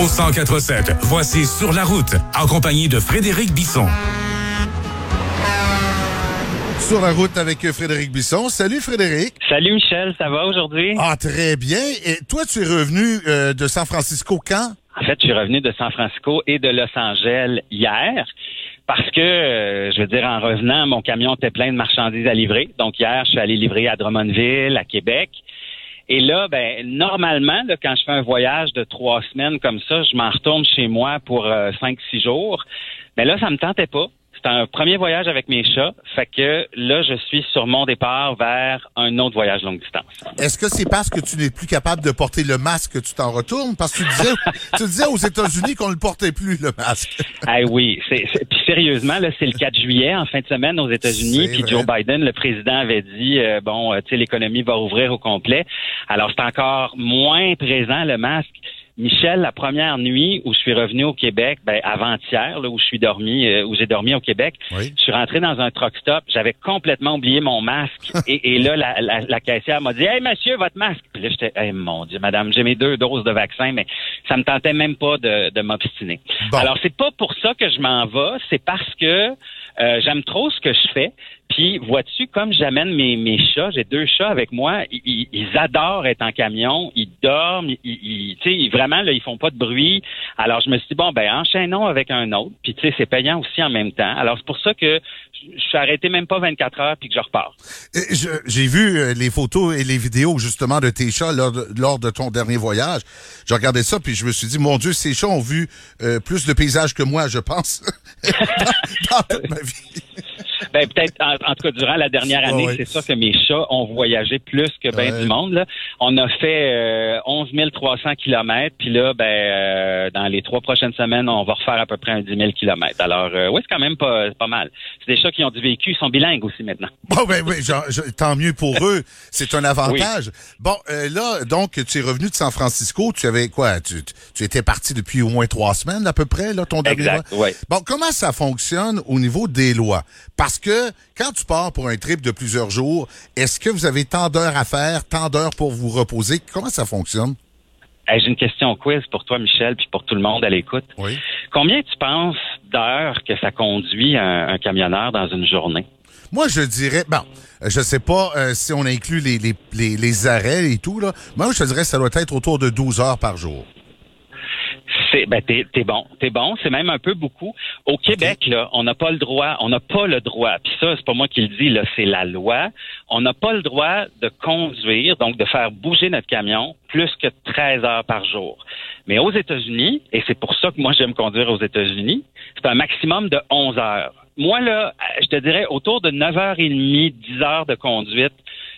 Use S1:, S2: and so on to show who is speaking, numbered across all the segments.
S1: Au 1047, voici Sur la route, en compagnie de Frédéric Bisson.
S2: Sur la route avec Frédéric Bisson. Salut Frédéric.
S3: Salut Michel, ça va aujourd'hui?
S2: Ah, très bien. Et toi, tu es revenu euh, de San Francisco quand?
S3: En fait, je suis revenu de San Francisco et de Los Angeles hier parce que, euh, je veux dire, en revenant, mon camion était plein de marchandises à livrer. Donc hier, je suis allé livrer à Drummondville, à Québec. Et là, ben, normalement, quand je fais un voyage de trois semaines comme ça, je m'en retourne chez moi pour euh, cinq, six jours. Mais là, ça me tentait pas. C'est un premier voyage avec mes chats. Fait que là, je suis sur mon départ vers un autre voyage longue distance.
S2: Est-ce que c'est parce que tu n'es plus capable de porter le masque que tu t'en retournes? Parce que tu disais, tu disais aux États-Unis qu'on ne le portait plus, le masque.
S3: ah oui. C'est, puis sérieusement, là, c'est le 4 juillet, en fin de semaine, aux États-Unis. Puis Joe Biden, le président, avait dit, euh, bon, euh, tu sais, l'économie va ouvrir au complet. Alors, c'est encore moins présent, le masque. Michel, la première nuit où je suis revenu au Québec, ben avant-hier, où je suis dormi, euh, où j'ai dormi au Québec, je suis rentré dans un truck stop, j'avais complètement oublié mon masque et, là la, caissière m'a dit "Hey monsieur, votre masque." Puis là j'étais "Hey mon dieu, madame, j'ai mes deux doses de vaccin mais ça me tentait même pas de, m'obstiner." Alors c'est pas pour ça que je m'en vais, c'est parce que euh, j'aime trop ce que je fais. Puis, vois-tu, comme j'amène mes, mes chats, j'ai deux chats avec moi, ils, ils, adorent être en camion, ils dorment, ils, ils vraiment, là, ils font pas de bruit. Alors, je me suis dit, bon, ben, enchaînons avec un autre. Puis, tu sais, c'est payant aussi en même temps. Alors, c'est pour ça que je suis arrêté même pas 24 heures puis que je repars.
S2: J'ai vu euh, les photos et les vidéos, justement, de tes chats lors de, lors de ton dernier voyage. J'ai regardé ça puis je me suis dit, mon Dieu, ces chats ont vu euh, plus de paysages que moi, je pense, dans toute ma vie.
S3: Ben, peut-être, en, tout cas, durant la dernière année, c'est sûr que mes chats ont voyagé plus que bien du monde. Là. On a fait euh, 11 300 kilomètres, puis là, ben, euh, dans les trois prochaines semaines, on va refaire à peu près un 10 000 kilomètres. Alors, euh, oui, c'est quand même pas, pas mal. C'est des chats qui ont du vécu, ils sont bilingues aussi maintenant.
S2: Bon, ben oui, tant mieux pour eux. C'est un avantage. Bon, euh, là, donc, tu es revenu de San Francisco. Tu avais quoi? Tu, tu étais parti depuis au moins trois semaines, à peu près, là, ton dernier
S3: exact, oui.
S2: Bon, comment ça fonctionne au niveau des lois? Parce que quand tu pars pour un trip de plusieurs jours, est-ce que vous avez tant d'heures à faire, tant d'heures pour vous reposer? Comment ça fonctionne?
S3: J'ai une question quiz pour toi, Michel, puis pour tout le monde à l'écoute.
S2: Oui.
S3: Combien tu penses d'heures que ça conduit un, camionneur dans une journée?
S2: Moi, je dirais, bon, je sais pas euh, si on inclut les, les, les, arrêts et tout, là. Moi, je dirais que ça doit être autour de 12 heures par jour.
S3: C'est ben t'es es bon, t'es bon, c'est même un peu beaucoup. Au Québec là, on n'a pas le droit, on n'a pas le droit. Puis ça, c'est pas moi qui le dis là, c'est la loi. On n'a pas le droit de conduire, donc de faire bouger notre camion plus que 13 heures par jour. Mais aux États-Unis, et c'est pour ça que moi j'aime conduire aux États-Unis, c'est un maximum de 11 heures. Moi là, je te dirais autour de 9h30, 10 heures de conduite,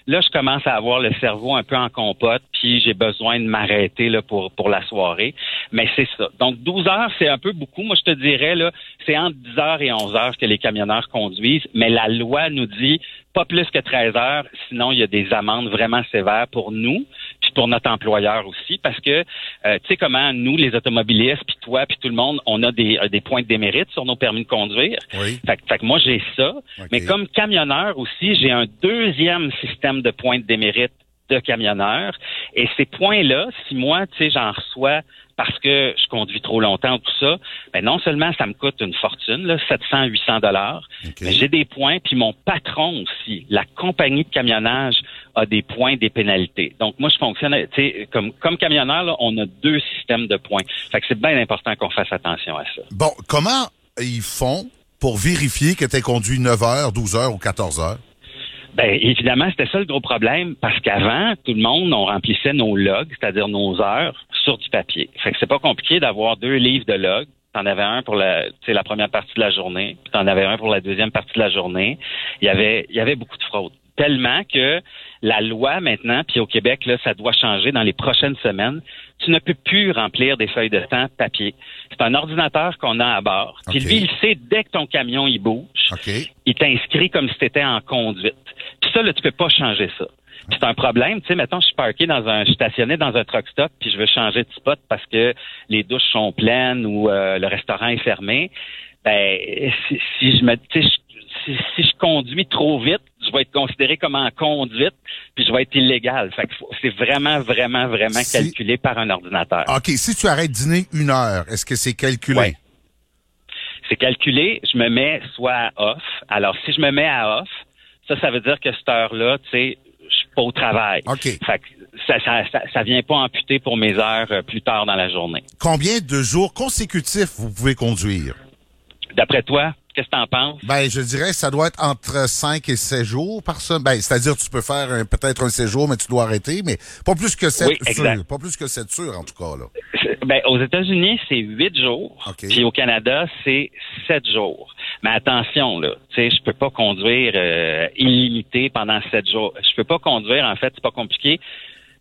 S3: là, je commence à avoir le cerveau un peu en compote, puis j'ai besoin de m'arrêter là pour pour la soirée. Mais c'est ça. Donc 12 heures, c'est un peu beaucoup. Moi, je te dirais là, c'est entre 10 heures et 11 heures que les camionneurs conduisent, mais la loi nous dit pas plus que 13 heures, sinon il y a des amendes vraiment sévères pour nous, puis pour notre employeur aussi, parce que euh, tu sais comment nous, les automobilistes, puis toi, puis tout le monde, on a des, euh, des points de démérite sur nos permis de conduire.
S2: Oui.
S3: Fait, fait que moi j'ai ça, mais comme camionneur aussi, j'ai un deuxième système de points de démérite de camionneur, et ces points-là, si moi, tu sais, j'en reçois parce que je conduis trop longtemps, tout ça, ben non seulement ça me coûte une fortune, là, 700, 800 dollars, mais j'ai des points, puis mon patron aussi, la compagnie de camionnage a des points, des pénalités. Donc moi, je fonctionne, tu sais, comme, comme camionneur, on a deux systèmes de points. Fait que c'est bien important qu'on fasse attention à ça.
S2: Bon, comment ils font pour vérifier que tu as conduit 9 heures, 12 heures ou 14 heures?
S3: Ben évidemment, c'était ça le gros problème parce qu'avant, tout le monde, on remplissait nos logs, c'est-à-dire nos heures, sur du papier. Fait que c'est pas compliqué d'avoir deux livres de logs. T'en avais un pour la, la première partie de la journée, puis t'en avais un pour la deuxième partie de la journée. Il y avait, il y avait beaucoup de fraude. Tellement que la loi maintenant, puis au Québec, là, ça doit changer dans les prochaines semaines. Tu ne peux plus remplir des feuilles de temps papier. C'est un ordinateur qu'on a à bord. Puis lui, il sait dès que ton camion il bouge, il t'inscrit comme si tu étais en conduite. Puis ça, là, tu peux pas changer ça. c'est un problème, tu sais, mettons, je suis parké dans un, je suis stationné dans un truck stop, puis je veux changer de spot parce que les douches sont pleines ou euh, le restaurant est fermé. Ben, si, je me, tu sais, si, si, je conduis trop vite, je vais être considéré comme en conduite, puis je vais être illégal. Fait que c'est vraiment, vraiment, vraiment calculé par un ordinateur.
S2: OK. Si tu arrêtes dîner une heure, est-ce que c'est calculé?
S3: C'est calculé. Je me mets soit à off. Alors, si je me mets à off, ça, ça veut dire que cette heure-là, tu sais, je suis pas au travail.
S2: OK.
S3: Fait que ça, ça, ça, ça, vient pas amputer pour mes heures euh, plus tard dans la journée.
S2: Combien de jours consécutifs vous pouvez conduire?
S3: D'après toi, qu'est-ce que tu en penses?
S2: Ben, je dirais que ça doit être entre 5 et 7 jours par semaine. Ben, c'est-à-dire tu peux faire peut-être un séjour, mais tu dois arrêter, mais pas plus que 7
S3: oui, exact.
S2: Pas plus que 7 sûrs, en tout cas, là.
S3: Ben, aux États-Unis, c'est 8 jours.
S2: OK.
S3: Puis au Canada, c'est 7 jours. Mais attention, là, tu sais, je peux pas conduire euh, illimité pendant 7 jours. Je peux pas conduire, en fait, c'est pas compliqué.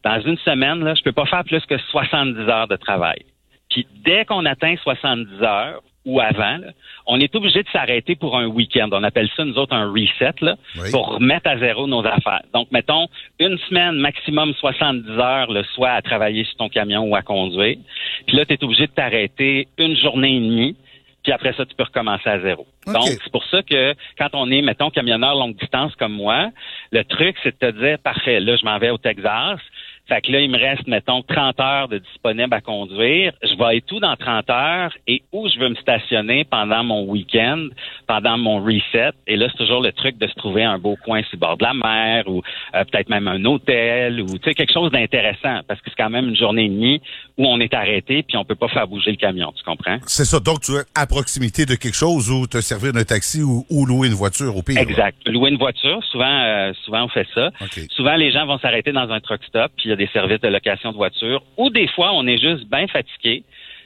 S3: Dans une semaine, là, je peux pas faire plus que 70 heures de travail. Puis dès qu'on atteint 70 heures, ou avant, là, on est obligé de s'arrêter pour un week-end. On appelle ça, nous autres, un reset, là,
S2: Oui.
S3: pour remettre à zéro nos affaires. Donc, mettons, une semaine, maximum 70 heures, le soit à travailler sur ton camion ou à conduire. Puis là, tu es obligé de t'arrêter une journée et demie. Puis après ça, tu peux recommencer à zéro. Donc, c'est pour ça que quand on est, mettons, camionneur longue distance comme moi, le truc, c'est de te dire, parfait, là, je m'en vais au Texas. Fait que là, il me reste, mettons, 30 heures de disponible à conduire. Je vais tout dans 30 heures et où je veux me stationner pendant mon week-end, pendant mon reset? Et là, c'est toujours le truc de se trouver un beau coin sur le bord de la mer ou euh, peut-être même un hôtel ou, tu sais, quelque chose d'intéressant parce que c'est quand même une journée et demie où on est arrêté puis on peut pas faire bouger le camion, tu comprends?
S2: C'est ça. Donc, tu es à proximité de quelque chose où te servir d'un taxi ou, ou louer une voiture au pire.
S3: Exact. Louer une voiture, souvent, euh, souvent on fait ça. Souvent, les gens vont s'arrêter dans un truck stop, puis il y a des services de location de voiture. Ou des fois, on est juste bien fatigué.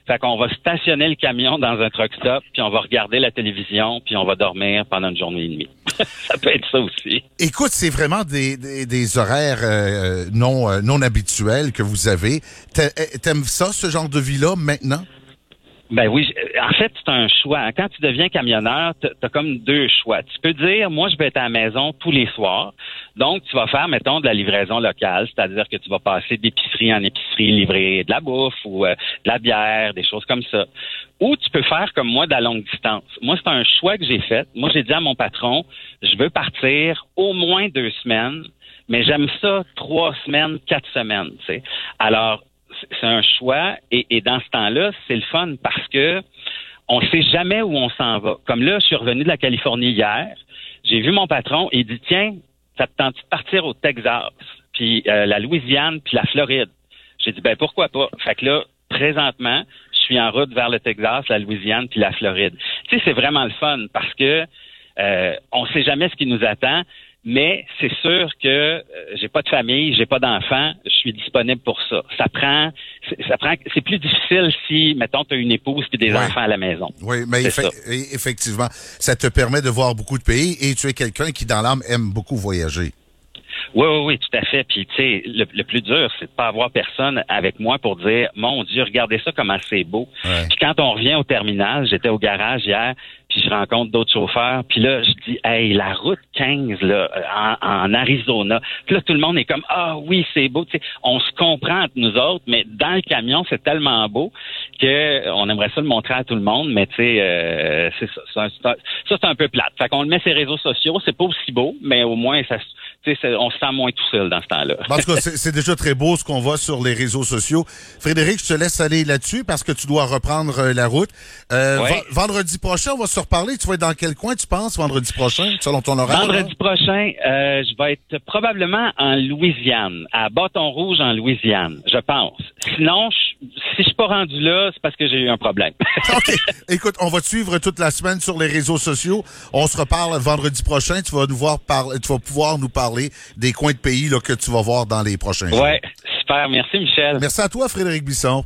S3: Fait qu'on va stationner le camion dans un truck stop, puis on va regarder la télévision, puis on va dormir pendant une journée et demie. ça peut être ça aussi.
S2: Écoute, c'est vraiment des, des, horaires euh, non, euh, non habituels que vous avez. T'a- euh, T'aimes ça, ce genre de vie-là, maintenant?
S3: Ben oui, en fait, c'est un choix. Quand tu deviens camionneur, tu as comme deux choix. Tu peux dire, moi, je vais être à la maison tous les soirs. Donc, tu vas faire, mettons, de la livraison locale, c'est-à-dire que tu vas passer d'épicerie en épicerie, livrer de la bouffe ou euh, de la bière, des choses comme ça. Ou tu peux faire comme moi de la longue distance. Moi, c'est un choix que j'ai fait. Moi, j'ai dit à mon patron, je veux partir au moins deux semaines, mais j'aime ça trois semaines, quatre semaines. Alors, c'est- un choix et, dans ce temps-là, c'est le fun parce que on sait jamais où on s'en va. Comme là, je suis revenu de la Californie hier, j'ai vu mon patron et il dit tiens, ça te tente de partir au Texas, puis euh, la Louisiane, puis la Floride? J'ai dit ben pourquoi pas? Fait que là, présentement, je suis en route vers le Texas, la Louisiane, puis la Floride. Tu sais, c'est vraiment le fun parce que euh, on sait jamais ce qui nous attend. Mais c'est sûr que euh, j'ai pas de famille, j'ai pas d'enfants, je suis disponible pour ça. Ça prend, c'est- ça prend, c'est plus difficile si, mettons, tu as une épouse et des
S2: Ouais.
S3: enfants à la maison.
S2: Oui, mais effe-
S3: ça.
S2: effectivement, ça te permet de voir beaucoup de pays et tu es quelqu'un qui, dans l'âme, aime beaucoup voyager.
S3: Oui, oui, oui, tout à fait. Puis, tu sais, le, le plus dur, c'est de pas avoir personne avec moi pour dire, mon Dieu, regardez ça comment c'est beau.
S2: Ouais.
S3: Puis quand on revient au terminal, j'étais au garage hier, puis je rencontre d'autres chauffeurs, puis là, je dis, hey, la route 15, là, en, en Arizona. Puis là, tout le monde est comme, ah oui, c'est beau. Tu sais, on se comprend entre nous autres, mais dans le camion, c'est tellement beau que on aimerait ça le montrer à tout le monde, mais tu sais, euh, c'est ça. Ça, c'est un peu plate. Fait qu'on le met sur les réseaux sociaux, c'est pas aussi beau, mais au moins, ça, on se sent moins tout seul dans ce temps-là.
S2: En tout cas, c'est déjà très beau ce qu'on voit sur les réseaux sociaux. Frédéric, je te laisse aller là-dessus parce que tu dois reprendre euh, la route. Euh,
S3: Ouais.
S2: vendredi prochain, on va se reparler. Tu vas être dans quel coin, tu penses, vendredi prochain, selon ton horaire?
S3: Vendredi prochain, euh, je vais être probablement en Louisiane, à Bâton Rouge en Louisiane, je pense. Sinon, je- si je suis pas rendu là, c'est parce que j'ai eu un problème.
S2: OK. Écoute, on va te suivre toute la semaine sur les réseaux sociaux. On se reparle vendredi prochain. Tu vas nous voir parler, tu vas pouvoir nous parler des coins de pays là, que tu vas voir dans les prochains jours.
S3: ouais, super. Merci, Michel.
S2: Merci à toi, Frédéric Bisson.